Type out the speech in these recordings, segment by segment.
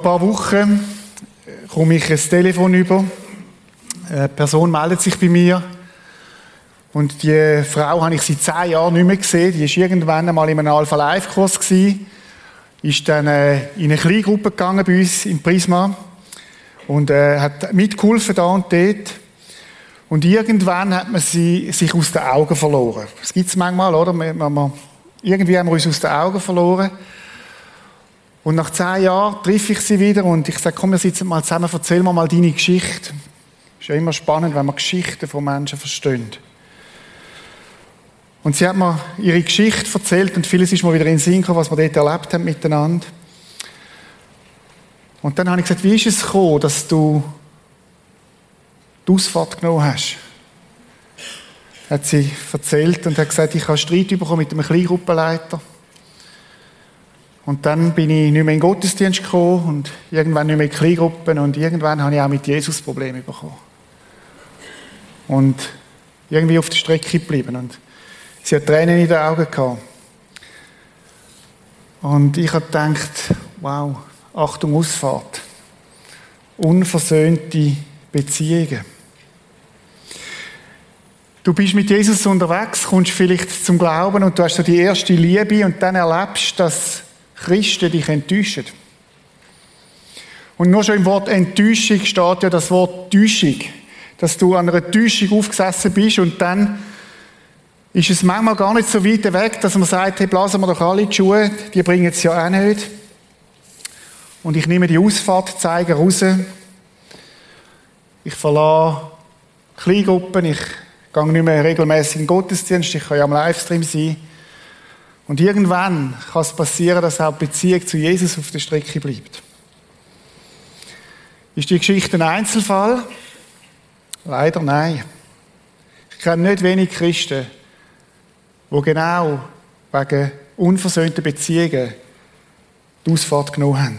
Ein paar Wochen komme ich ein Telefon über. Eine Person meldet sich bei mir. Und die Frau habe ich seit zehn Jahren nicht mehr gesehen. Die war irgendwann einmal in einem Alpha-Life-Kurs. Ist dann äh, in eine Kleingruppe gegangen bei uns im Prisma. Und äh, hat mitgeholfen da und dort. Und irgendwann hat man sie sich aus den Augen verloren. Das gibt es manchmal, oder? irgendwie haben wir uns aus den Augen verloren. Und nach zehn Jahren treffe ich sie wieder und ich sage, komm, wir sitzen mal zusammen, erzähl mir mal deine Geschichte. Ist ja immer spannend, wenn man Geschichten von Menschen versteht. Und sie hat mir ihre Geschichte erzählt und vieles ist mir wieder in den Sinn gekommen, was wir dort erlebt haben miteinander. Und dann habe ich gesagt, wie ist es gekommen, dass du die Ausfahrt genommen hast? Hat sie erzählt und hat gesagt, ich habe Streit bekommen mit einem Kleingruppenleiter. Und dann bin ich nicht mehr in den Gottesdienst gekommen und irgendwann nicht mehr in Kleingruppen und irgendwann habe ich auch mit Jesus Probleme bekommen. Und irgendwie auf der Strecke geblieben. Und sie hat Tränen in den Augen gehabt. Und ich habe gedacht, wow, Achtung, Ausfahrt. Unversöhnte Beziehungen. Du bist mit Jesus unterwegs, kommst vielleicht zum Glauben und du hast so die erste Liebe und dann erlebst, dass Christen dich enttäuschen. Und nur schon im Wort Enttäuschung steht ja das Wort Täuschung. Dass du an einer Täuschung aufgesessen bist und dann ist es manchmal gar nicht so weit weg, dass man sagt, hey, blasen wir doch alle die Schuhe, die bringen es ja auch nicht. Und ich nehme die Ausfahrtzeiger raus. Ich verlasse Kleingruppen, ich gehe nicht mehr regelmäßig in den Gottesdienst, ich kann ja am Livestream sein. Und irgendwann kann es passieren, dass auch die Beziehung zu Jesus auf der Strecke bleibt. Ist die Geschichte ein Einzelfall? Leider nein. Ich kenne nicht wenig Christen, die genau wegen unversöhnter Beziehungen die Ausfahrt genommen haben.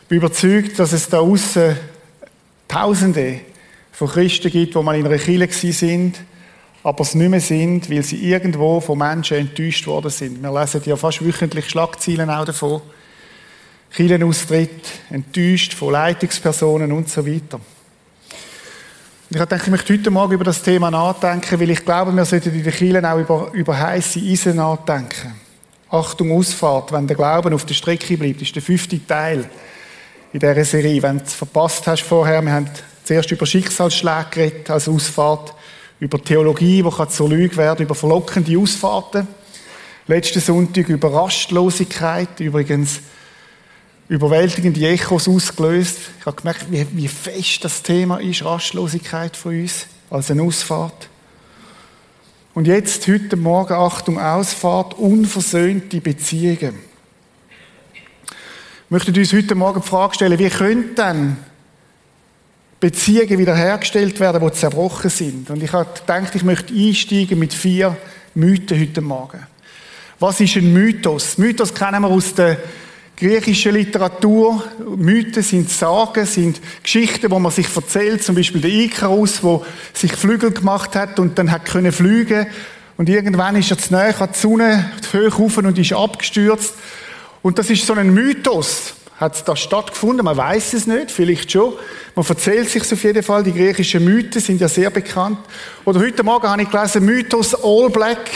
Ich bin überzeugt, dass es da außen Tausende von Christen gibt, die mal in einer Kirche sind, aber es nicht mehr sind, weil sie irgendwo von Menschen enttäuscht worden sind. Wir lesen ja fast wöchentlich Schlagzeilen auch davon. Kirchenaustritt, enttäuscht von Leitungspersonen und so weiter. Ich gedacht, ich möchte heute Morgen über das Thema nachdenken, weil ich glaube, wir sollten in den Kirchen auch über, über heisse Eisen nachdenken. Achtung, Ausfahrt, wenn der Glauben auf der Strecke bleibt, ist der fünfte Teil in dieser Serie. Wenn du es verpasst hast vorher, wir haben zuerst über Schicksalsschläge geredet als Ausfahrt über Theologie, die zur Lüge werden, über verlockende Ausfahrten. Letzten Sonntag über Rastlosigkeit, übrigens überwältigende Echos ausgelöst. Ich habe gemerkt, wie, wie fest das Thema ist, Rastlosigkeit für uns, als eine Ausfahrt. Und jetzt, heute Morgen, Achtung, Ausfahrt, unversöhnte Beziehungen. Ich möchte uns heute Morgen die Frage stellen, wie könnte denn Beziehungen wiederhergestellt werden, die zerbrochen sind. Und ich habe gedacht, ich möchte einsteigen mit vier Mythen heute Morgen. Was ist ein Mythos? Mythos kennen wir aus der griechischen Literatur. Mythen sind Sagen, sind Geschichten, wo man sich erzählt. Zum Beispiel der Ikarus, wo sich Flügel gemacht hat und dann hat können fliegen. Und irgendwann ist er zu nahe an die Sonne, hoch und ist abgestürzt. Und das ist so ein Mythos. Hat das stattgefunden? Man weiß es nicht, vielleicht schon. Man erzählt sich auf jeden Fall. Die griechischen Mythen sind ja sehr bekannt. Oder heute Morgen habe ich gelesen, Mythos All Black,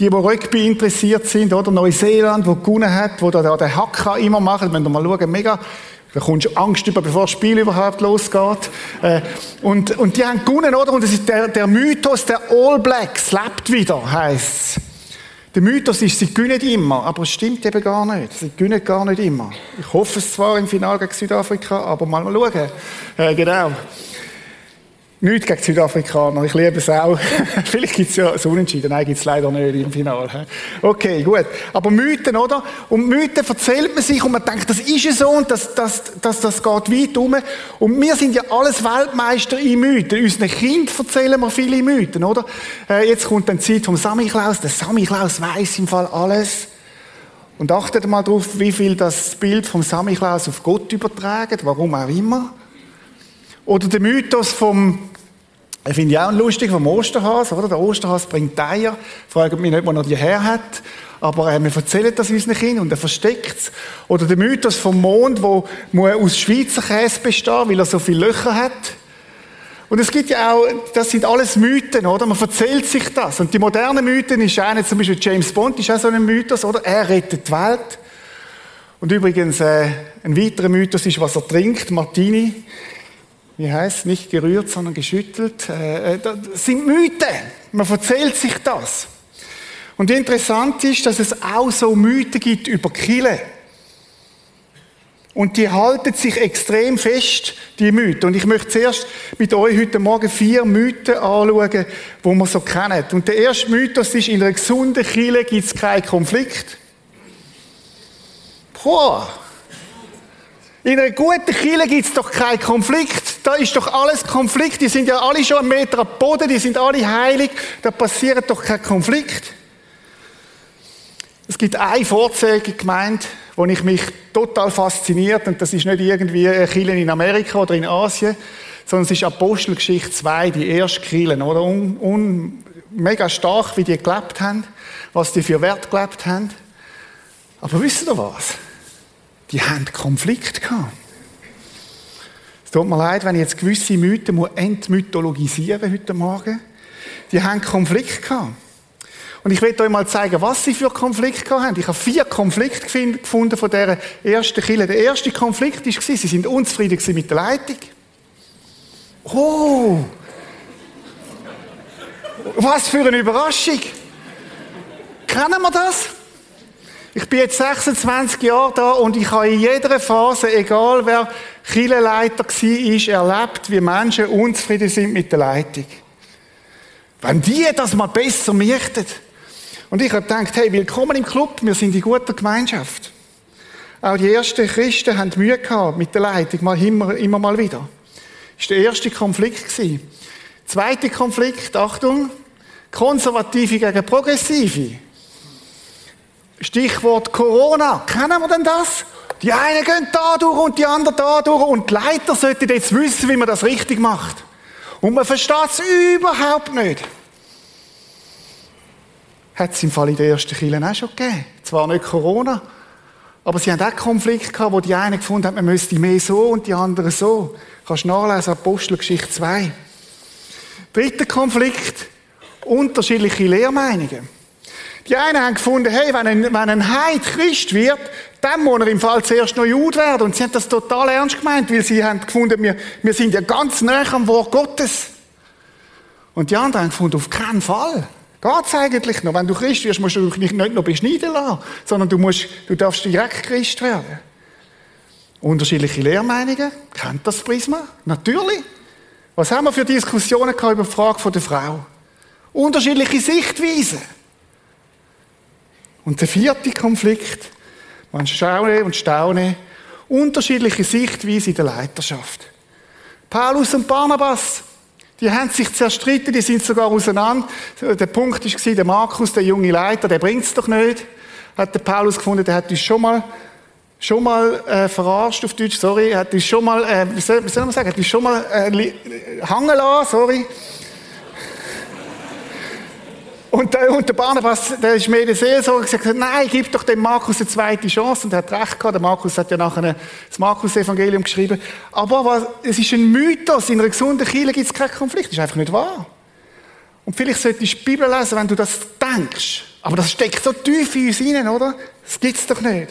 die, die Rugby interessiert sind, oder Neuseeland, wo gewonnen hat, wo da den Hacker immer machen. Wenn ihr mal schauen, mega da kommst du Angst über, bevor das Spiel überhaupt losgeht. Äh, und, und die haben gewonnen, oder? Und das ist der, der Mythos der All Blacks lebt wieder, heisst der Mythos ist, sie gewinnen immer, aber es stimmt eben gar nicht. Sie gewinnen gar nicht immer. Ich hoffe es zwar im Finale gegen Südafrika, aber mal, mal schauen. Äh, genau. Nicht gegen Südafrikaner, ich liebe es auch. Vielleicht gibt es ja so Unentschieden, nein, gibt es leider nicht im Finale. Okay, gut. Aber Mythen, oder? Und Mythen erzählt man sich und man denkt, das ist ja so und das, das, das, das geht weit um. Und wir sind ja alles Weltmeister in Mythen. Unseren Kindern erzählen wir viele Mythen, oder? Äh, jetzt kommt dann die Zeit vom Samichlaus. Der Samichlaus weiß im Fall alles. Und achtet mal darauf, wie viel das Bild vom Samichlaus auf Gott übertragen, warum auch immer. Oder der Mythos vom ich finde ich auch lustig vom Osterhas, oder? Der Osterhas bringt Eier. Fragt mich nicht, wo er die her hat. aber äh, wir erzählen das unseren Kindern und er versteckt es. Oder der Mythos vom Mond, wo muss aus Schweizer Käse bestehen, weil er so viele Löcher hat. Und es gibt ja auch, das sind alles Mythen, oder? Man erzählt sich das. Und die modernen Mythen ist einer, zum Beispiel James Bond, ist auch so ein Mythos, oder? Er rettet die Welt. Und übrigens, äh, ein weiterer Mythos ist, was er trinkt, Martini. Wie heißt Nicht gerührt, sondern geschüttelt. Äh, äh das sind Mythen. Man erzählt sich das. Und interessant ist, dass es auch so Mythen gibt über Kille. Und die halten sich extrem fest, die Mythen. Und ich möchte zuerst mit euch heute Morgen vier Mythen anschauen, die wir so kennen. Und der erste Mythos ist, in einer gesunden Kille gibt es keinen Konflikt. Boah! In einer guten Kille gibt es doch keinen Konflikt. Da ist doch alles Konflikt. Die sind ja alle schon einen Meter am Boden, die sind alle heilig. Da passiert doch kein Konflikt. Es gibt eine Vorzeigegemeinde, wo ich mich total fasziniert, und das ist nicht irgendwie eine Kirche in Amerika oder in Asien, sondern es ist Apostelgeschichte 2, die erste Kirche, oder? Un, un, mega stark, wie die gelebt haben, was die für Wert gelebt haben. Aber wisst ihr was? Die haben Konflikt gehabt. Es tut mir leid, wenn ich jetzt gewisse Mythen entmythologisieren heute Morgen. Die haben Konflikt gehabt. Und ich will euch mal zeigen, was sie für Konflikte haben. Ich habe vier Konflikte gefunden von dieser ersten Kille. Der erste Konflikt war, sie sind unzufrieden mit der Leitung. Oh! Was für eine Überraschung! Kennen wir das? Ich bin jetzt 26 Jahre da und ich habe in jeder Phase, egal wer Kirchenleiter war, erlebt, wie Menschen unzufrieden sind mit der Leitung. Wenn die das mal besser möchten, und ich habe gedacht, hey, willkommen im Club, wir sind in guter Gemeinschaft. Auch die ersten Christen haben Mühe gehabt mit der Leitung, mal immer, immer mal wieder. Das war der erste Konflikt. Zweiter Konflikt, Achtung, Konservative gegen Progressive. Stichwort Corona. Kennen wir denn das? Die einen gehen da durch und die anderen da durch und die Leiter sollten jetzt wissen, wie man das richtig macht. Und man versteht es überhaupt nicht. Hat es im Fall in der ersten Kirche auch schon gegeben. Zwar nicht Corona, aber sie haben auch Konflikte gehabt, wo die einen gefunden haben, man müsste mehr so und die anderen so. Kannst du nachlesen, Apostelgeschichte 2. Dritter Konflikt, unterschiedliche Lehrmeinungen. Die einen haben gefunden, hey, wenn ein, wenn ein Heid Christ wird, dann muss er im Fall zuerst noch Jude werden. Und sie haben das total ernst gemeint, weil sie haben gefunden, wir, wir sind ja ganz nah am Wort Gottes. Und die anderen haben gefunden, auf keinen Fall. Geht's eigentlich noch? Wenn du Christ wirst, musst du dich nicht noch beschneiden lassen, sondern du, musst, du darfst direkt Christ werden. Unterschiedliche Lehrmeinungen. Kennt das Prisma? Natürlich. Was haben wir für Diskussionen gehabt über die Frage der Frau? Unterschiedliche Sichtweisen. Und der vierte Konflikt, man schaue und staune, unterschiedliche Sichtweisen in der Leiterschaft. Paulus und Barnabas, die haben sich zerstritten, die sind sogar auseinander. Der Punkt war, der Markus, der junge Leiter, der bringt es doch nicht. Hat der Paulus gefunden, der hat uns schon mal, schon mal äh, verarscht auf Deutsch, sorry, hat uns schon mal, äh, wie, soll, man sagen, hat uns schon mal äh, hangen lassen, sorry. Und der, und der Barnabas, der ist mir der Seelsorger gesagt, nein, gib doch dem Markus eine zweite Chance. Und er hat recht gehabt. Der Markus hat ja nachher das Markus-Evangelium geschrieben. Aber was, es ist ein Mythos. In einer gesunden Kirche gibt es keinen Konflikt. Das ist einfach nicht wahr. Und vielleicht solltest du die Bibel lesen, wenn du das denkst. Aber das steckt so tief in uns hinein, oder? Das gibt's doch nicht.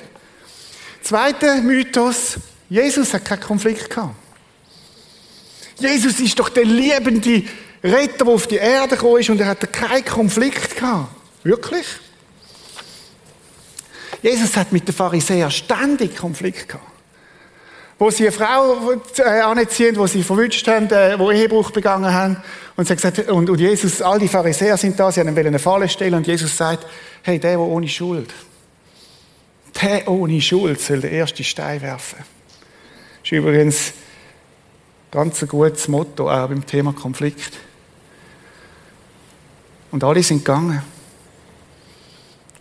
Zweiter Mythos. Jesus hat keinen Konflikt gehabt. Jesus ist doch der liebende Retter, der auf die Erde gekommen ist und er hatte keinen Konflikt gehabt. Wirklich? Jesus hat mit den Pharisäern ständig Konflikt gehabt. Wo sie eine Frau äh, anziehen, wo sie verwünscht haben, äh, wo Ehebruch begangen haben. Und, sie gesagt, und, Jesus, all die Pharisäer sind da, sie haben eine Falle stellen und Jesus sagt, hey, der, der ohne Schuld, der ohne Schuld soll den ersten Stein werfen. Das ist übrigens ganz ein gutes Motto auch beim Thema Konflikt. Und alle sind gegangen.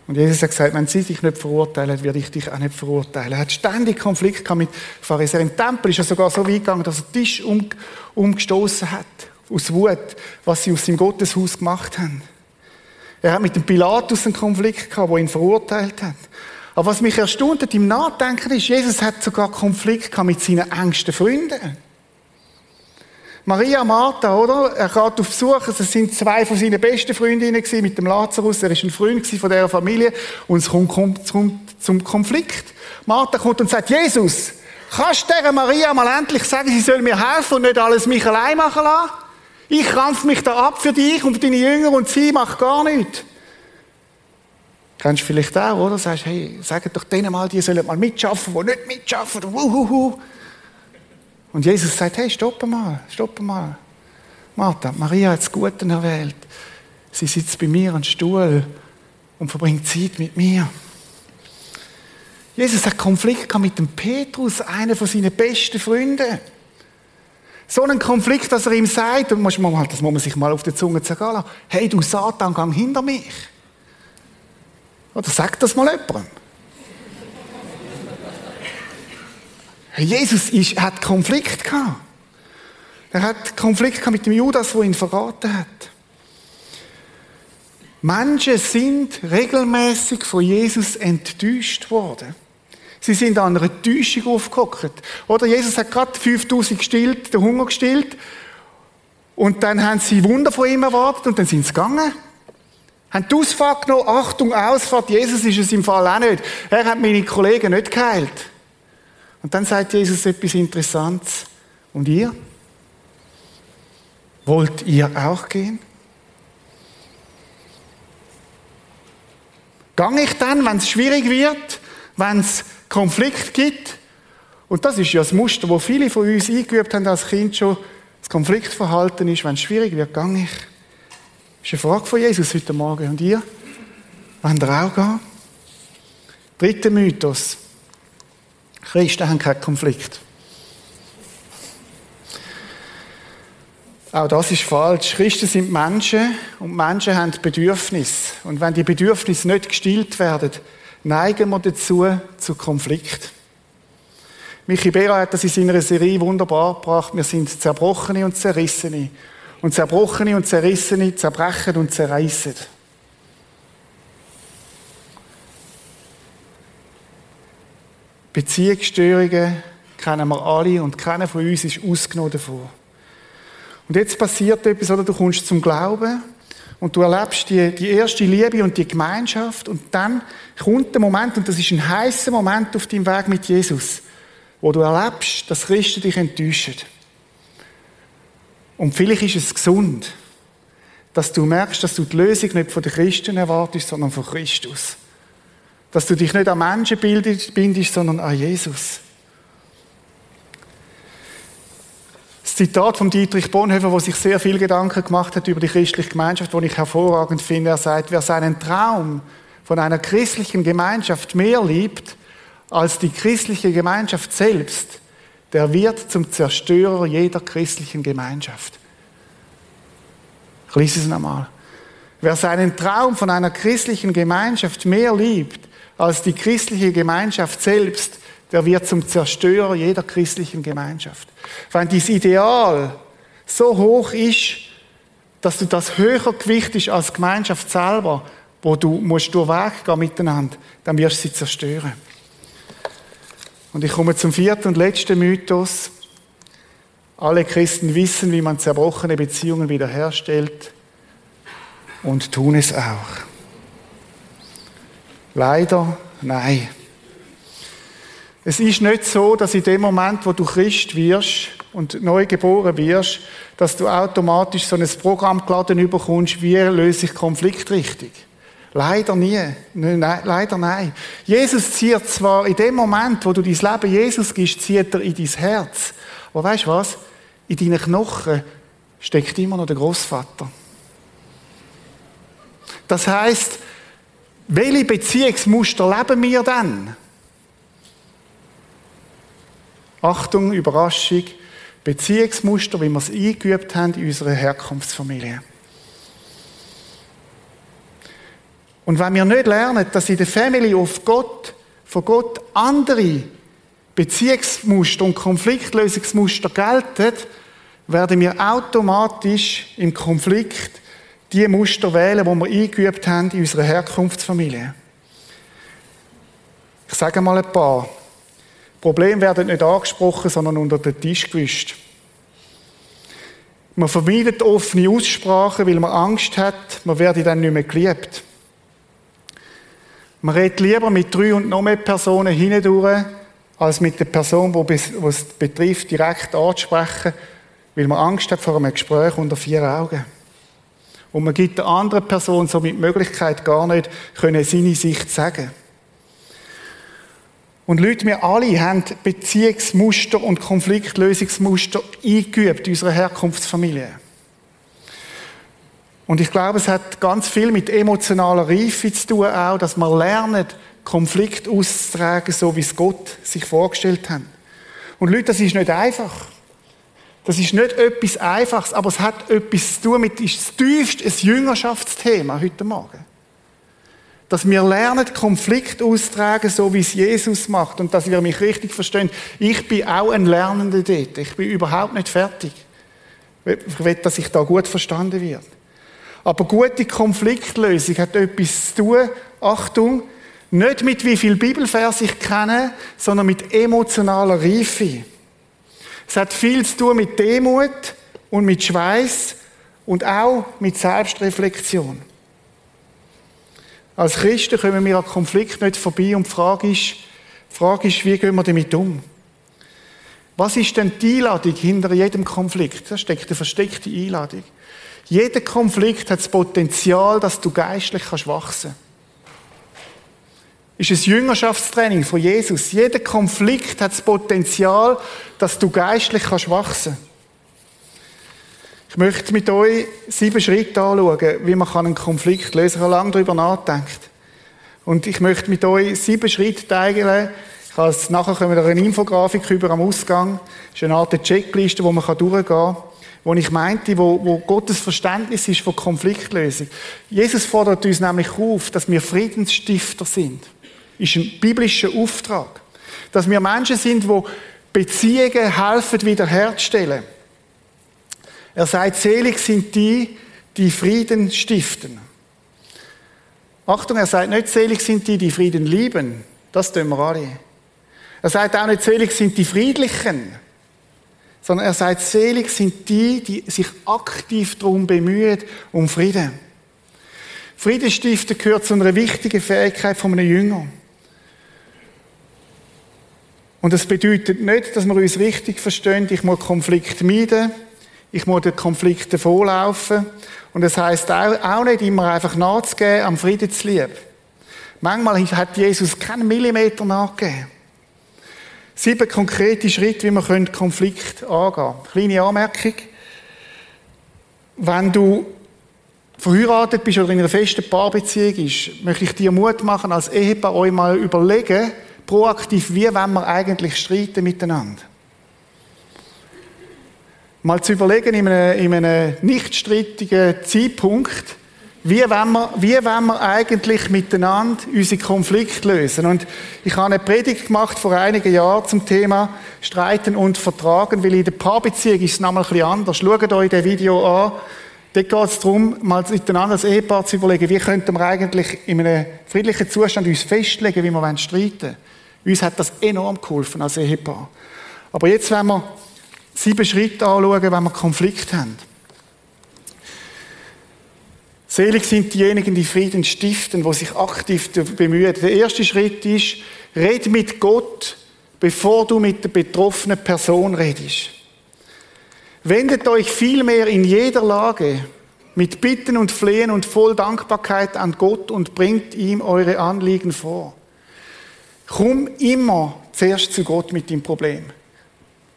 Und Jesus hat gesagt, wenn sie dich nicht verurteilen, werde ich dich auch nicht verurteilen. Er hat ständig Konflikt mit Pharisäern. Im Tempel ist er sogar so weit gegangen, dass er den Tisch um, umgestoßen hat. Aus Wut, was sie aus seinem Gotteshaus gemacht haben. Er hat mit dem Pilatus einen Konflikt gehabt, wo ihn verurteilt hat. Aber was mich erstaunt hat im Nachdenken ist, Jesus hat sogar Konflikt gehabt mit seinen engsten Freunden. Maria Martha, oder? Er geht auf Besuch. Es sind zwei von seinen besten Freundinnen mit dem Lazarus. Er ist ein Freund von dieser Familie. Und es kommt zum Konflikt. Martha kommt und sagt, Jesus, kannst du der Maria mal endlich sagen, sie soll mir helfen und nicht alles mich allein machen lassen? Ich krampf mich da ab für dich und für deine Jünger und sie macht gar nichts. Kennst du vielleicht auch, oder? Sagst, hey, sag doch denen mal, die sollen mal mitschaffen, die nicht mitschaffen. Wuhuhu. Und Jesus sagt, hey, stopp mal, stopp mal. Martha, Maria hat das Gute erwählt. Sie sitzt bei mir am Stuhl und verbringt Zeit mit mir. Jesus hat Konflikt mit dem Petrus, einer von seinen besten Freunden. So einen Konflikt, dass er ihm sagt, und das muss man sich mal auf der Zunge zergehen lassen, hey du Satan, gang hinter mich. Oder sagt das mal jemandem. Jesus ist, hat Konflikt gehabt. Er hat Konflikt gehabt mit dem Judas, der ihn verraten hat. Menschen sind regelmäßig von Jesus enttäuscht worden. Sie sind an einer Täuschung aufgehockt. Oder Jesus hat gerade 5000 gestillt, den Hunger gestillt. Und dann haben sie Wunder von ihm erwartet und dann sind sie gegangen. Haben die Ausfahrt genommen, Achtung, Ausfahrt, Jesus ist es im Fall auch nicht. Er hat meine Kollegen nicht geheilt. Und dann sagt Jesus etwas Interessantes. Und ihr? Wollt ihr auch gehen? Gang ich dann, wenn es schwierig wird, wenn es Konflikt gibt? Und das ist ja das Muster, wo viele von uns eingeübt haben als Kind schon. Das Konfliktverhalten ist, wenn es schwierig wird, gang ich. Das ist eine Frage von Jesus heute Morgen. Und ihr? Wollt ihr auch gehen? Dritter Mythos. Christen haben keinen Konflikt. Auch das ist falsch. Christen sind Menschen und Menschen haben Bedürfnisse. Und wenn die Bedürfnisse nicht gestillt werden, neigen wir dazu zu Konflikt. Michi Bera hat das in seiner Serie wunderbar gebracht. Wir sind Zerbrochene und Zerrissene. Und Zerbrochene und Zerrissene zerbrechen und zerreißen. Beziehungsstörungen kennen wir alle und keiner von uns ist ausgenommen davon. Und jetzt passiert etwas, oder du kommst zum Glauben und du erlebst die, die erste Liebe und die Gemeinschaft und dann kommt der Moment, und das ist ein heißer Moment auf deinem Weg mit Jesus, wo du erlebst, dass Christen dich enttäuschen. Und vielleicht ist es gesund, dass du merkst, dass du die Lösung nicht von den Christen erwartest, sondern von Christus. Dass du dich nicht an Menschen bindest, sondern an Jesus. Das Zitat von Dietrich Bonhoeffer, wo sich sehr viel Gedanken gemacht hat über die christliche Gemeinschaft, wo ich hervorragend finde, er sagt, wer seinen Traum von einer christlichen Gemeinschaft mehr liebt als die christliche Gemeinschaft selbst, der wird zum Zerstörer jeder christlichen Gemeinschaft. Ich lese es nochmal. Wer seinen Traum von einer christlichen Gemeinschaft mehr liebt als die christliche Gemeinschaft selbst, der wird zum Zerstörer jeder christlichen Gemeinschaft. Wenn dieses Ideal so hoch ist, dass du das höher gewichtest als Gemeinschaft selber, wo du musst durch Weg gehen miteinander, dann wirst du sie zerstören. Und ich komme zum vierten und letzten Mythos. Alle Christen wissen, wie man zerbrochene Beziehungen wiederherstellt und tun es auch. Leider nein. Es ist nicht so, dass in dem Moment, wo du Christ wirst und neu geboren wirst, dass du automatisch so ein Programm geladen überkommst, wie löse ich Konflikt richtig. Leider nie. Nein, leider nein. Jesus zieht zwar in dem Moment, wo du dein Leben Jesus gibst, zieht er in dein Herz. Aber weißt du was? In deinen Knochen steckt immer noch der Großvater. Das heißt, welche Beziehungsmuster leben wir dann? Achtung, Überraschung. Beziehungsmuster, wie wir es eingeübt haben in unserer Herkunftsfamilie. Und wenn wir nicht lernen, dass in der Family auf Gott, von Gott andere Beziehungsmuster und Konfliktlösungsmuster gelten, werden wir automatisch im Konflikt die Muster wählen, die wir eingeübt haben in unserer Herkunftsfamilie. Ich sage mal ein paar. Probleme werden nicht angesprochen, sondern unter den Tisch gewischt. Man vermeidet offene Aussprachen, weil man Angst hat, man werde dann nicht mehr geliebt. Man redet lieber mit drei und noch mehr Personen hindurch, als mit der Person, die es betrifft, direkt anzusprechen, weil man Angst hat vor einem Gespräch unter vier Augen. Und man gibt der anderen Person somit die Möglichkeit gar nicht, können seine Sicht sagen. Und Leute, wir alle haben Beziehungsmuster und Konfliktlösungsmuster eingeübt in unserer Herkunftsfamilie. Und ich glaube, es hat ganz viel mit emotionaler Reife zu tun, auch, dass man lernt, Konflikt auszutragen, so wie es Gott sich vorgestellt hat. Und Leute, das ist nicht einfach. Das ist nicht etwas Einfaches, aber es hat etwas zu tun mit, ist das tiefste ein Jüngerschaftsthema heute Morgen. Dass wir lernen, Konflikt auszutragen, so wie es Jesus macht. Und dass wir mich richtig verstehen. Ich bin auch ein Lernender dort. Ich bin überhaupt nicht fertig. Ich will, dass ich da gut verstanden wird. Aber gute Konfliktlösung hat etwas zu tun, Achtung, nicht mit wie viel Bibelvers ich kenne, sondern mit emotionaler Reife. Es hat viel zu tun mit Demut und mit Schweiß und auch mit Selbstreflexion. Als Christen kommen wir an Konflikt nicht vorbei und die Frage ist, die Frage ist, wie gehen wir damit um? Was ist denn die Einladung hinter jedem Konflikt? Da steckt eine versteckte Einladung. Jeder Konflikt hat das Potenzial, dass du geistlich kannst wachsen kannst ist ein Jüngerschaftstraining von Jesus. Jeder Konflikt hat das Potenzial, dass du geistlich kannst wachsen Ich möchte mit euch sieben Schritte anschauen, wie man einen Konflikt lösen kann. Ich lange darüber nachgedacht. Und ich möchte mit euch sieben Schritte teilen. Ich habe nachher kommen wir eine Infografik über am Ausgang. Das ist eine Art Checkliste, wo man durchgehen kann wo ich meinte, wo, wo Gottes Verständnis ist von Konfliktlösung. Jesus fordert uns nämlich auf, dass wir Friedensstifter sind ist ein biblischer Auftrag. Dass wir Menschen sind, die Beziehungen helfen wiederherzustellen. Er sagt, selig sind die, die Frieden stiften. Achtung, er sagt nicht, selig sind die, die Frieden lieben. Das tun wir alle. Er sagt auch nicht, selig sind die Friedlichen. Sondern er sagt, selig sind die, die sich aktiv darum bemühen, um Frieden. Friedenstiften gehört zu einer wichtigen Fähigkeit von einem Jünger. Und das bedeutet nicht, dass wir uns richtig verstehen, ich muss Konflikt meiden, ich muss den Konflikten vorlaufen. Und das heißt auch, nicht immer einfach nachzugeben am Friedenslieb. Manchmal hat Jesus keinen Millimeter nachgegeben. Sieben konkrete Schritte, wie man Konflikt angehen können. Kleine Anmerkung. Wenn du verheiratet bist oder in einer festen Paarbeziehung bist, möchte ich dir Mut machen, als Ehepaar euch mal überlegen, proaktiv, wie wollen wir eigentlich streiten miteinander? Mal zu überlegen in einem, in einem nicht strittigen Zeitpunkt, wie wollen, wir, wie wollen wir eigentlich miteinander unsere Konflikte lösen? Und ich habe eine Predigt gemacht vor einigen Jahren zum Thema Streiten und Vertragen, weil in der Paarbeziehung ist es nochmal ein bisschen anders. Schaut euch das Video an. Dort geht es darum, mal miteinander als Ehepaar zu überlegen, wie könnten wir eigentlich in einem friedlichen Zustand uns festlegen, wie wir streiten wollen. Uns hat das enorm geholfen als Ehepaar. Aber jetzt wenn wir sieben Schritte anschauen, wenn wir Konflikt haben. Selig sind diejenigen, die Frieden stiften, die sich aktiv bemühen. Der erste Schritt ist, red mit Gott, bevor du mit der betroffenen Person redest. Wendet euch vielmehr in jeder Lage mit Bitten und Flehen und voll Dankbarkeit an Gott und bringt ihm eure Anliegen vor. Komm immer zuerst zu Gott mit dem Problem.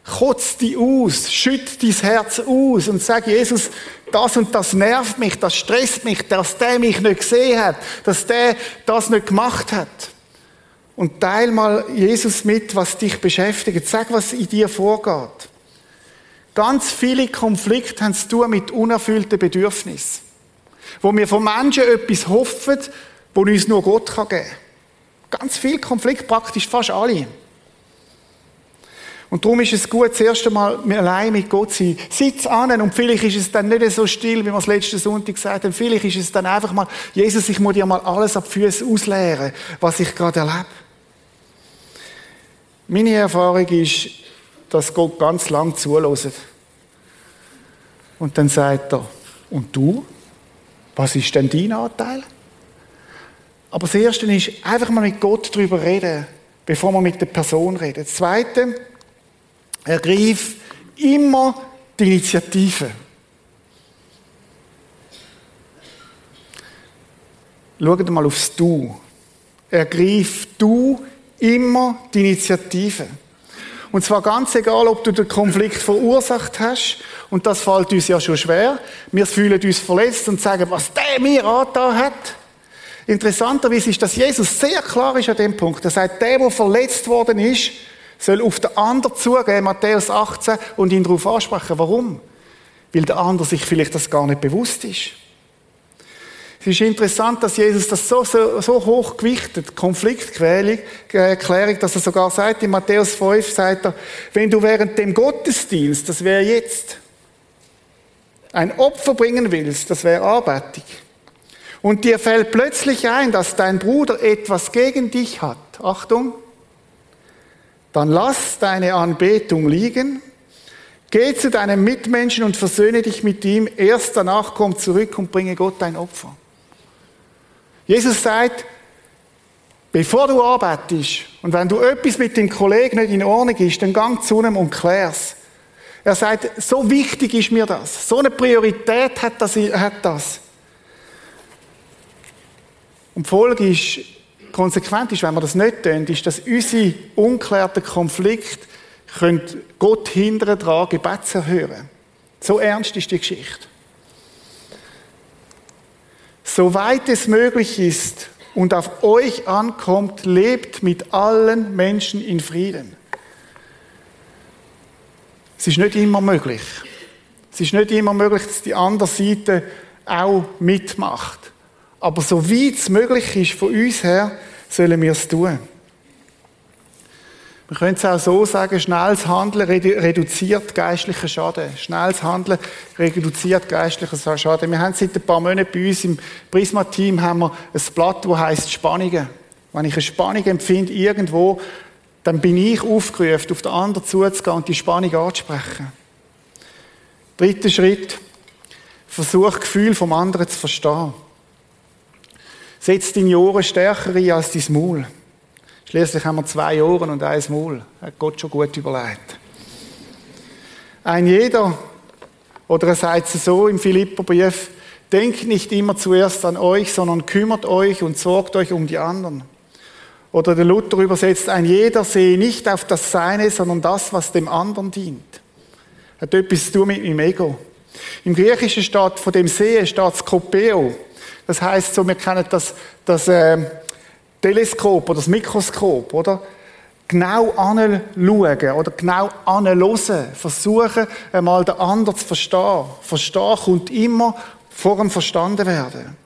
Kotz die aus, schütt dein Herz aus und sag, Jesus, das und das nervt mich, das stresst mich, dass der mich nicht gesehen hat, dass der das nicht gemacht hat. Und teil mal Jesus mit, was dich beschäftigt. Sag, was in dir vorgeht. Ganz viele Konflikte haben zu tun mit unerfüllten Bedürfnissen. Wo wir von Menschen etwas hoffen, wo uns nur Gott geben kann. Ganz viel Konflikt, praktisch fast alle. Und darum ist es gut, das erste Mal allein mit Gott zu sein. Sitz an und vielleicht ist es dann nicht so still, wie wir es letzten Sonntag gesagt haben. Vielleicht ist es dann einfach mal, Jesus, ich muss dir mal alles ab Füße ausleeren, was ich gerade erlebe. Meine Erfahrung ist, dass Gott ganz lang zulässt. Und dann sagt er, und du? Was ist denn dein Anteil? Aber das Erste ist, einfach mal mit Gott darüber reden, bevor man mit der Person redet. Das Zweite, ergreif immer die Initiative. Schaut mal aufs Du. Ergreif du immer die Initiative. Und zwar ganz egal, ob du den Konflikt verursacht hast, und das fällt uns ja schon schwer. Wir fühlen uns verletzt und sagen, was der mir angetan hat. Interessanterweise ist, dass Jesus sehr klar ist an dem Punkt. Er sagt, der, der verletzt worden ist, soll auf den anderen zugehen, Matthäus 18, und ihn darauf ansprechen. Warum? Weil der andere sich vielleicht das gar nicht bewusst ist. Es ist interessant, dass Jesus das so, so, so hoch gewichtet, Konfliktklärung, äh, dass er sogar sagt, in Matthäus 5 sagt er, wenn du während dem Gottesdienst, das wäre jetzt, ein Opfer bringen willst, das wäre Arbeitig. Und dir fällt plötzlich ein, dass dein Bruder etwas gegen dich hat. Achtung. Dann lass deine Anbetung liegen. Geh zu deinem Mitmenschen und versöhne dich mit ihm. Erst danach komm zurück und bringe Gott dein Opfer. Jesus sagt, bevor du arbeitest und wenn du etwas mit dem Kollegen nicht in Ordnung ist, dann gang zu ihm und klär's. Er sagt, so wichtig ist mir das. So eine Priorität hat das. Hat das. Und die Folge ist, konsequent ist, wenn wir das nicht tun, ist, dass unsere unklärten Konflikte Gott hindern daran, Gebet zu erhören. So ernst ist die Geschichte soweit es möglich ist und auf euch ankommt, lebt mit allen Menschen in Frieden. Es ist nicht immer möglich. Es ist nicht immer möglich, dass die andere Seite auch mitmacht. Aber so weit es möglich ist von uns her, sollen wir es tun. Wir können es auch so sagen, schnelles Handeln reduziert geistlichen Schaden. Schnelles Handeln reduziert geistlichen Schaden. Wir haben seit ein paar Monaten bei uns im Prisma-Team haben wir ein Blatt, das heisst Spannungen. Wenn ich eine Spannung empfinde irgendwo, dann bin ich aufgerufen, auf den anderen zuzugehen und die Spannung anzusprechen. Dritter Schritt. Versuch, Gefühl vom anderen zu verstehen. Setz deine Ohren stärker ein als dein Maul. Schließlich haben wir zwei Ohren und ein Maul. Hat Gott schon gut überlegt. Ein jeder, oder er sagt es so im Philipperbrief, denkt nicht immer zuerst an euch, sondern kümmert euch und sorgt euch um die anderen. Oder der Luther übersetzt, ein jeder sehe nicht auf das Seine, sondern das, was dem anderen dient. Hat etwas zu tun mit dem Ego. Im Griechischen steht von dem Sehen steht Skopeo. Das heißt so, wir kennen das, das äh, Teleskop oder das Mikroskop, oder? Genau anschauen oder genau anhören, versuchen, einmal den anderen zu verstehen. Verstehen kommt immer vor dem Verstanden werden.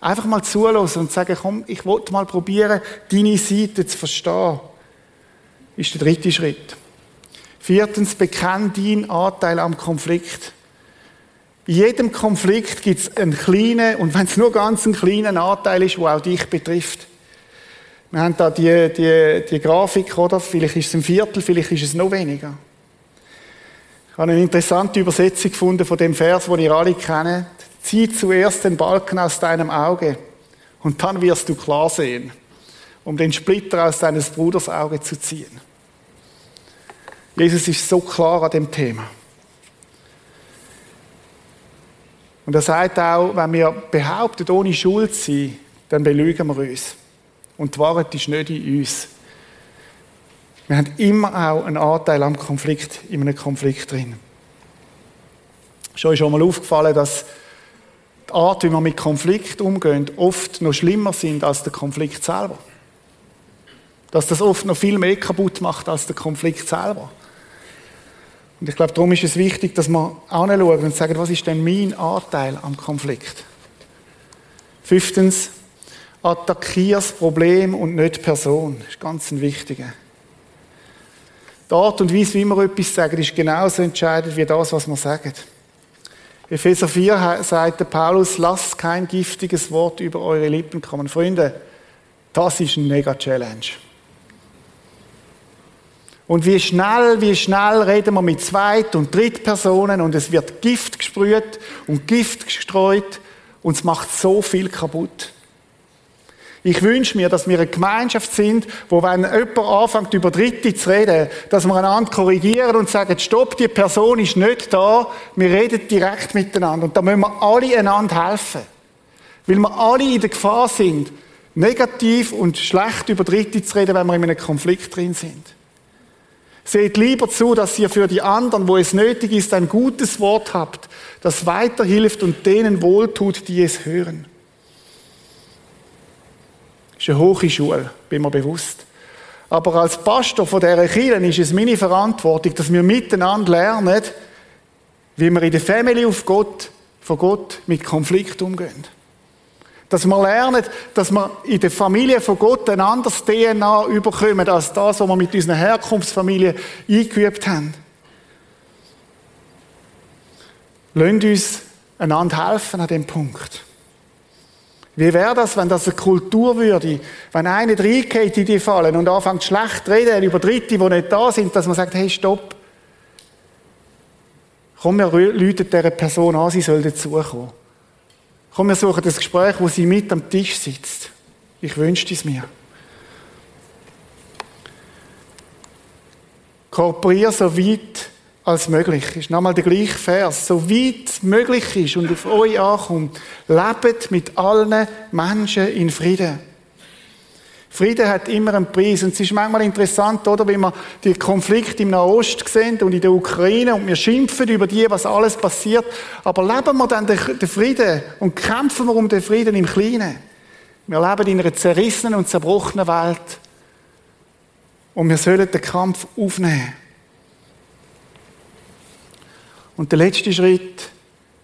Einfach mal zulassen und sagen, komm, ich wollte mal probieren, deine Seite zu verstehen. Ist der dritte Schritt. Viertens, bekenn deinen Anteil am Konflikt. In jedem Konflikt gibt es einen kleinen, und wenn es nur ganz einen kleinen Anteil ist, der auch dich betrifft. Wir haben da die, die, die Grafik, oder? Vielleicht ist es ein Viertel, vielleicht ist es noch weniger. Ich habe eine interessante Übersetzung gefunden von dem Vers, den ihr alle kennt. Zieh zuerst den Balken aus deinem Auge und dann wirst du klar sehen, um den Splitter aus deines Bruders Auge zu ziehen. Jesus ist so klar an dem Thema. Und er sagt auch, wenn wir behaupten, ohne Schuld zu sein, dann belügen wir uns. Und die Wahrheit ist nicht in uns. Wir haben immer auch einen Anteil am Konflikt, in einem Konflikt drin. Schon ist schon mal aufgefallen, dass die Art, wie wir mit Konflikt umgehen, oft noch schlimmer sind als der Konflikt selber. Dass das oft noch viel mehr kaputt macht als der Konflikt selber. Und ich glaube, darum ist es wichtig, dass wir anschauen und sagen, was ist denn mein Anteil am Konflikt? Fünftens, attackiere das Problem und nicht die Person. Das ist ganz ein wichtiger. Die Art und Weise, wie wir etwas sagen, ist genauso entscheidend wie das, was wir sagen. Epheser 4 sagt der Paulus, lasst kein giftiges Wort über eure Lippen kommen. Freunde, das ist eine Mega-Challenge. Und wie schnell, wie schnell reden wir mit Zweit- und Drittpersonen und es wird Gift gesprüht und Gift gestreut und es macht so viel kaputt. Ich wünsche mir, dass wir eine Gemeinschaft sind, wo wenn jemand anfängt, über Dritte zu reden, dass wir einander korrigieren und sagen, stopp, die Person ist nicht da, wir reden direkt miteinander. Und da müssen wir alle einander helfen. Weil wir alle in der Gefahr sind, negativ und schlecht über Dritte zu reden, wenn wir in einem Konflikt drin sind. Seht lieber zu, dass ihr für die anderen, wo es nötig ist, ein gutes Wort habt, das weiterhilft und denen wohltut, die es hören. Das ist eine hohe Schule, bin mir bewusst. Aber als Pastor von dieser Kirche ist es meine Verantwortung, dass wir miteinander lernen, wie wir in der Familie auf Gott, von Gott mit Konflikt umgehen. Dass wir lernen, dass wir in der Familie von Gott ein anderes DNA überkommen, als das, was wir mit unserer Herkunftsfamilie eingeübt haben. Lasst uns einander helfen an dem Punkt. Wie wäre das, wenn das eine Kultur würde, wenn einer reingeht in die Fallen und anfängt schlecht zu reden über Dritte, die nicht da sind, dass man sagt, hey, stopp. Komm, wir läuten dieser Person an, sie soll dazukommen. Komm, wir suchen das Gespräch, wo sie mit am Tisch sitzt. Ich wünschte es mir. Kooperier so weit als möglich ist. Nochmal der gleiche Vers. So weit möglich ist und auf euch ankommt, lebt mit allen Menschen in Frieden. Frieden hat immer einen Preis. Und es ist manchmal interessant, oder, wie wir die Konflikte im Nahost sehen und in der Ukraine und wir schimpfen über die, was alles passiert. Aber leben wir dann den Frieden und kämpfen wir um den Frieden im Kleinen. Wir leben in einer zerrissenen und zerbrochenen Welt. Und wir sollen den Kampf aufnehmen. Und der letzte Schritt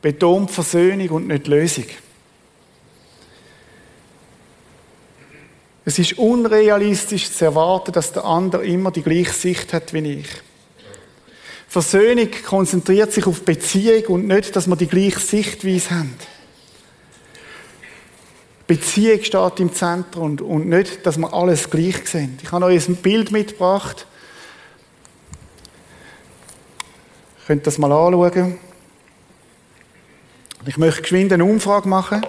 betont Versöhnung und nicht Lösung. Es ist unrealistisch zu erwarten, dass der andere immer die gleiche Sicht hat wie ich. Versöhnung konzentriert sich auf Beziehung und nicht, dass wir die gleiche Sichtweise haben. Beziehung steht im Zentrum und nicht, dass wir alles gleich sehen. Ich habe euch ein Bild mitgebracht. Ihr könnt das mal anschauen. Ich möchte geschwind eine Umfrage machen.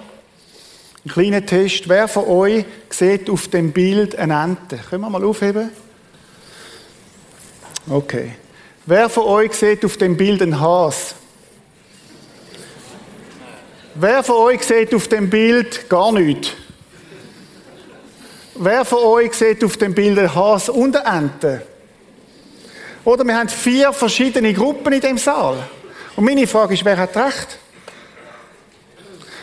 Ein kleiner Test. Wer von euch sieht auf dem Bild eine Ente? Können wir mal aufheben? Okay. Wer von euch sieht auf dem Bild einen Has? Wer von euch sieht auf dem Bild gar nichts? Wer von euch sieht auf dem Bild einen Has und eine Ente? Oder wir haben vier verschiedene Gruppen in dem Saal. Und meine Frage ist, wer hat recht?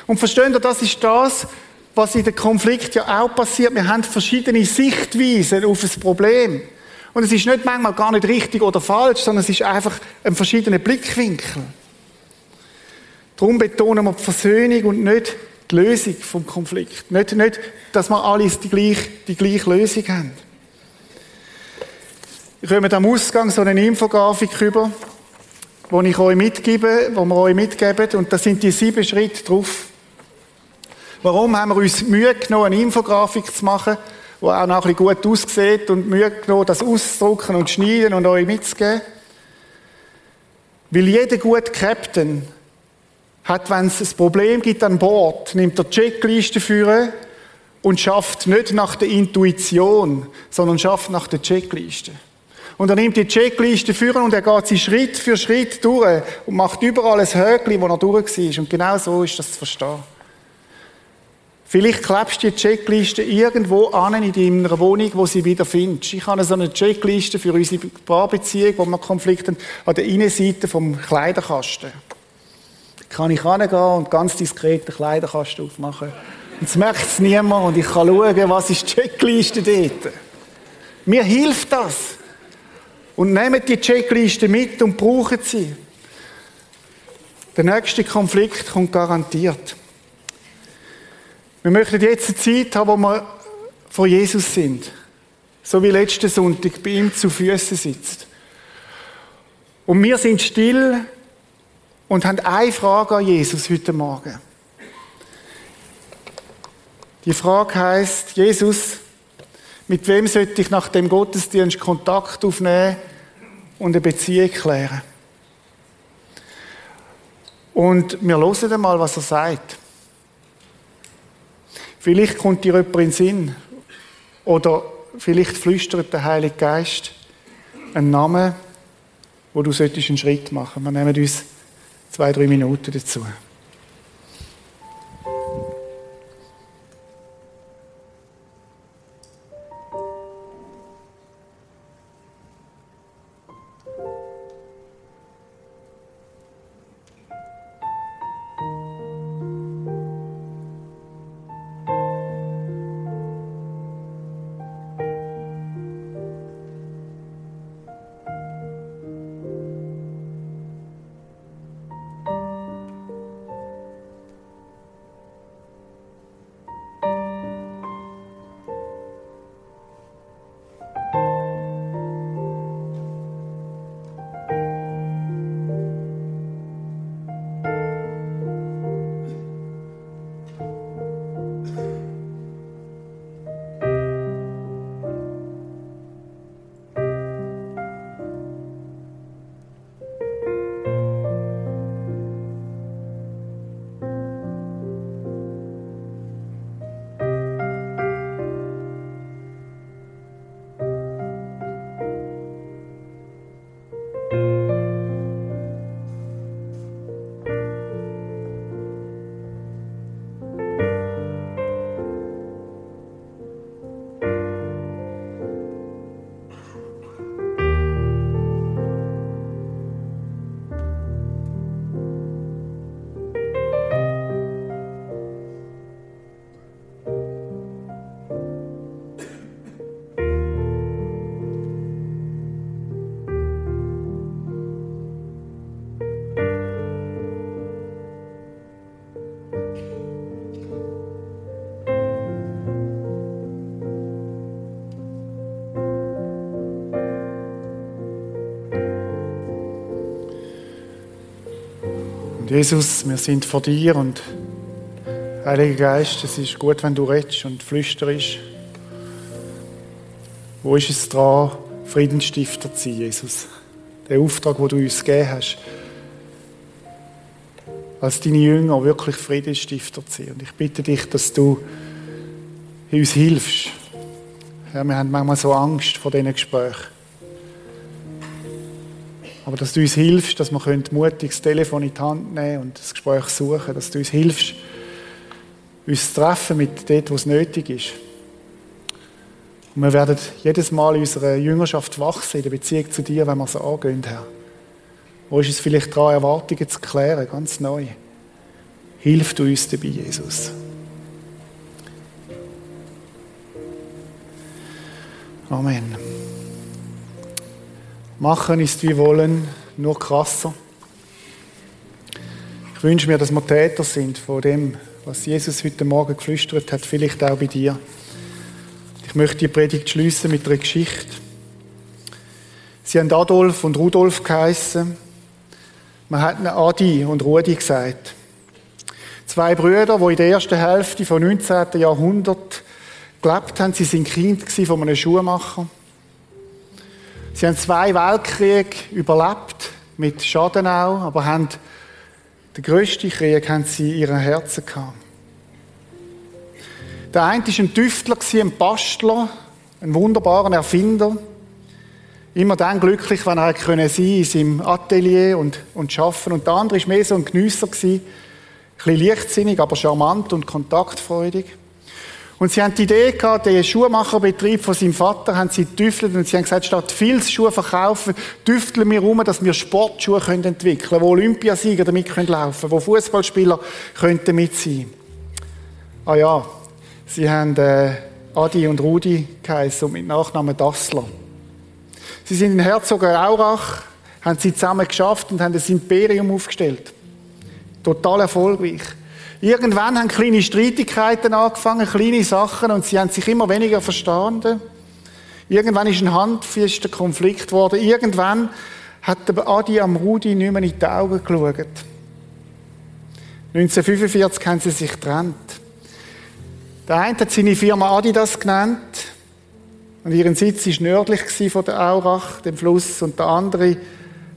Und verstehen ihr, das ist das, was in den Konflikt ja auch passiert. Wir haben verschiedene Sichtweisen auf das Problem. Und es ist nicht manchmal gar nicht richtig oder falsch, sondern es ist einfach ein verschiedener Blickwinkel. Darum betonen wir die Versöhnung und nicht die Lösung vom Konflikt. Nicht, nicht dass wir alles die gleiche, die gleiche Lösung haben. Ich komme am Ausgang so eine Infografik über, die ich euch mitgebe, wo wir euch mitgeben. Und da sind die sieben Schritte drauf. Warum haben wir uns Mühe genommen, eine Infografik zu machen, die auch noch ein bisschen gut aussieht und Mühe genommen, das auszudrucken und schneiden und euch mitzugeben? Weil jeder gute Captain hat, wenn es ein Problem gibt an Bord, nimmt er Checkliste führen und schafft nicht nach der Intuition, sondern schafft nach der Checkliste. Und er nimmt die Checkliste führen und er geht sie Schritt für Schritt durch und macht überall ein Höckli, wo er durch war. Und genau so ist das zu verstehen. Vielleicht klebst du die Checkliste irgendwo an in deiner Wohnung, wo sie wieder findest. Ich habe so eine Checkliste für unsere Paarbeziehung, wo wir Konflikte haben, an der Innenseite vom Kleiderkasten. Da kann ich hingehen und ganz diskret den Kleiderkasten aufmachen. Es merkt es niemand und ich kann schauen, was ist die Checkliste dort. Mir hilft das. Und nehmt die Checkliste mit und braucht sie. Der nächste Konflikt kommt garantiert. Wir möchten jetzt eine Zeit haben, wo wir vor Jesus sind. So wie letzten Sonntag bei ihm zu Füßen sitzt. Und wir sind still und haben eine Frage an Jesus heute Morgen. Die Frage heißt: Jesus, mit wem sollte ich nach dem Gottesdienst Kontakt aufnehmen und eine Beziehung klären? Und wir hören einmal, was er sagt. Vielleicht kommt dir jemand in den Sinn. Oder vielleicht flüstert der Heilige Geist einen Namen, wo du einen Schritt machen solltest. Wir nehmen uns zwei, drei Minuten dazu. Und Jesus, wir sind vor dir und Heiliger Geist, es ist gut, wenn du redest und flüsterst. Wo ist es dran, Friedensstifter zu sein, Jesus? Der Auftrag, den du uns gegeben hast, als deine Jünger wirklich Friedensstifter zu sein. Und ich bitte dich, dass du uns hilfst. Ja, wir haben manchmal so Angst vor diesen Gesprächen. Aber dass du uns hilfst, dass wir mutig das Telefon in die Hand nehmen und das Gespräch suchen, dass du uns hilfst, uns zu treffen mit dort, wo es nötig ist. Und wir werden jedes Mal in unserer Jüngerschaft wachsen, in der Beziehung zu dir, wenn wir so angehen, Herr. Wo ist es vielleicht dran, Erwartungen zu klären, ganz neu? Hilf du uns dabei, Jesus. Amen. Machen ist wie wollen, nur krasser. Ich wünsche mir, dass wir Täter sind von dem, was Jesus heute Morgen geflüstert hat, vielleicht auch bei dir. Ich möchte die Predigt schließen mit einer Geschichte. Sie haben Adolf und Rudolf geheißen. Man hat ihnen Adi und Rudi gesagt. Zwei Brüder, die in der ersten Hälfte des 19. Jahrhunderts gelebt haben. Sie sind Kind von einem Schuhmacher. Sie haben zwei Weltkriege überlebt, mit Schaden auch, aber haben den grössten Krieg haben sie in ihren Herzen gehabt. Der eine war ein Tüftler, ein Bastler, ein wunderbarer Erfinder. Immer dann glücklich, wenn er sein in seinem Atelier und, und arbeiten. Und der andere war mehr so ein Genüsser, ein bisschen leichtsinnig, aber charmant und kontaktfreudig. Und sie haben die Idee gehabt, den Schuhmacherbetrieb von seinem Vater haben sie tüftelt und sie haben gesagt, statt viel Schuhe verkaufen, tüfteln wir um, dass wir Sportschuhe können entwickeln können, wo Olympiasieger damit können laufen wo Fußballspieler könnten mit sein. Ah ja, sie haben äh, Adi und Rudi geheißen und mit Nachnamen Dassler. Sie sind in Herzogenaurach, haben sie zusammen geschafft und haben das Imperium aufgestellt. Total erfolgreich. Irgendwann haben kleine Streitigkeiten angefangen, kleine Sachen, und sie haben sich immer weniger verstanden. Irgendwann ist ein handfester Konflikt geworden. Irgendwann hat der Adi am Rudi nicht mehr in die Augen geschaut. 1945 haben sie sich getrennt. Der eine hat seine Firma Adidas genannt und ihren Sitz war nördlich von der Aurach, dem Fluss, und der andere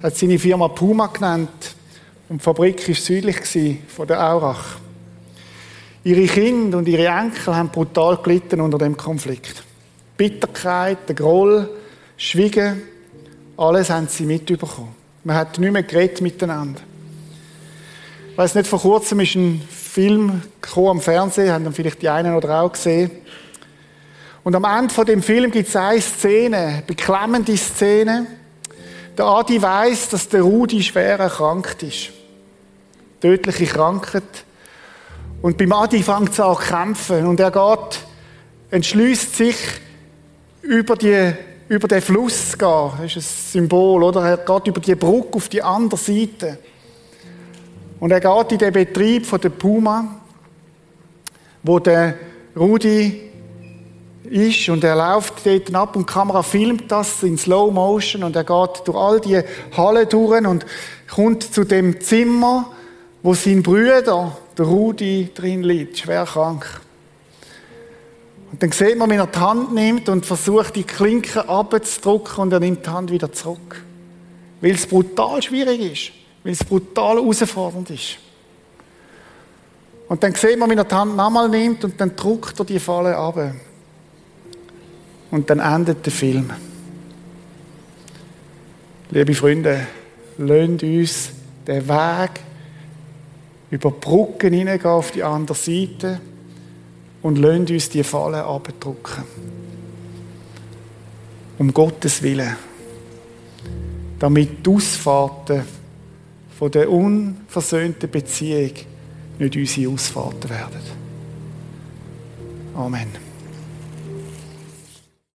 hat seine Firma Puma genannt und die Fabrik war südlich von der Aurach. Ihre Kinder und ihre Enkel haben brutal gelitten unter dem Konflikt. Bitterkeit, der Groll, Schwiegen, alles haben sie mitbekommen. Man hat nicht mehr geredet miteinander. Ich weiss nicht, vor kurzem ist ein Film am Fernsehen, haben dann vielleicht die einen oder auch gesehen. Und am Ende von dem Film gibt es eine Szene, beklemmende Szene. Der Adi weiß, dass der Rudi schwer erkrankt ist. Tödliche Krankheit. Und beim Adi fängt es an zu kämpfen. Und er geht, entschließt sich, über, die, über den Fluss zu gehen. Das ist ein Symbol, oder? Er geht über die Brücke auf die andere Seite. Und er geht in den Betrieb von der Puma, wo der Rudi ist und er läuft dort ab und die Kamera filmt das in Slow Motion und er geht durch all die Halle durch und kommt zu dem Zimmer, wo sein Bruder, der Rudi, drin liegt, schwer krank. Und dann sieht man, wie er die Hand nimmt und versucht, die Klinke abzudrücken und er nimmt die Hand wieder zurück. Weil es brutal schwierig ist. Weil es brutal herausfordernd ist. Und dann sieht man, wie er die Hand nochmal nimmt und dann drückt er die Falle ab. Und dann endet der Film. Liebe Freunde, lasst uns den Weg über Brücken hineingehen auf die andere Seite und lasst uns die Falle abdrucken. Um Gottes Willen. Damit die Ausfahrten von der unversöhnten Beziehung nicht unsere Ausfahrten werden. Amen.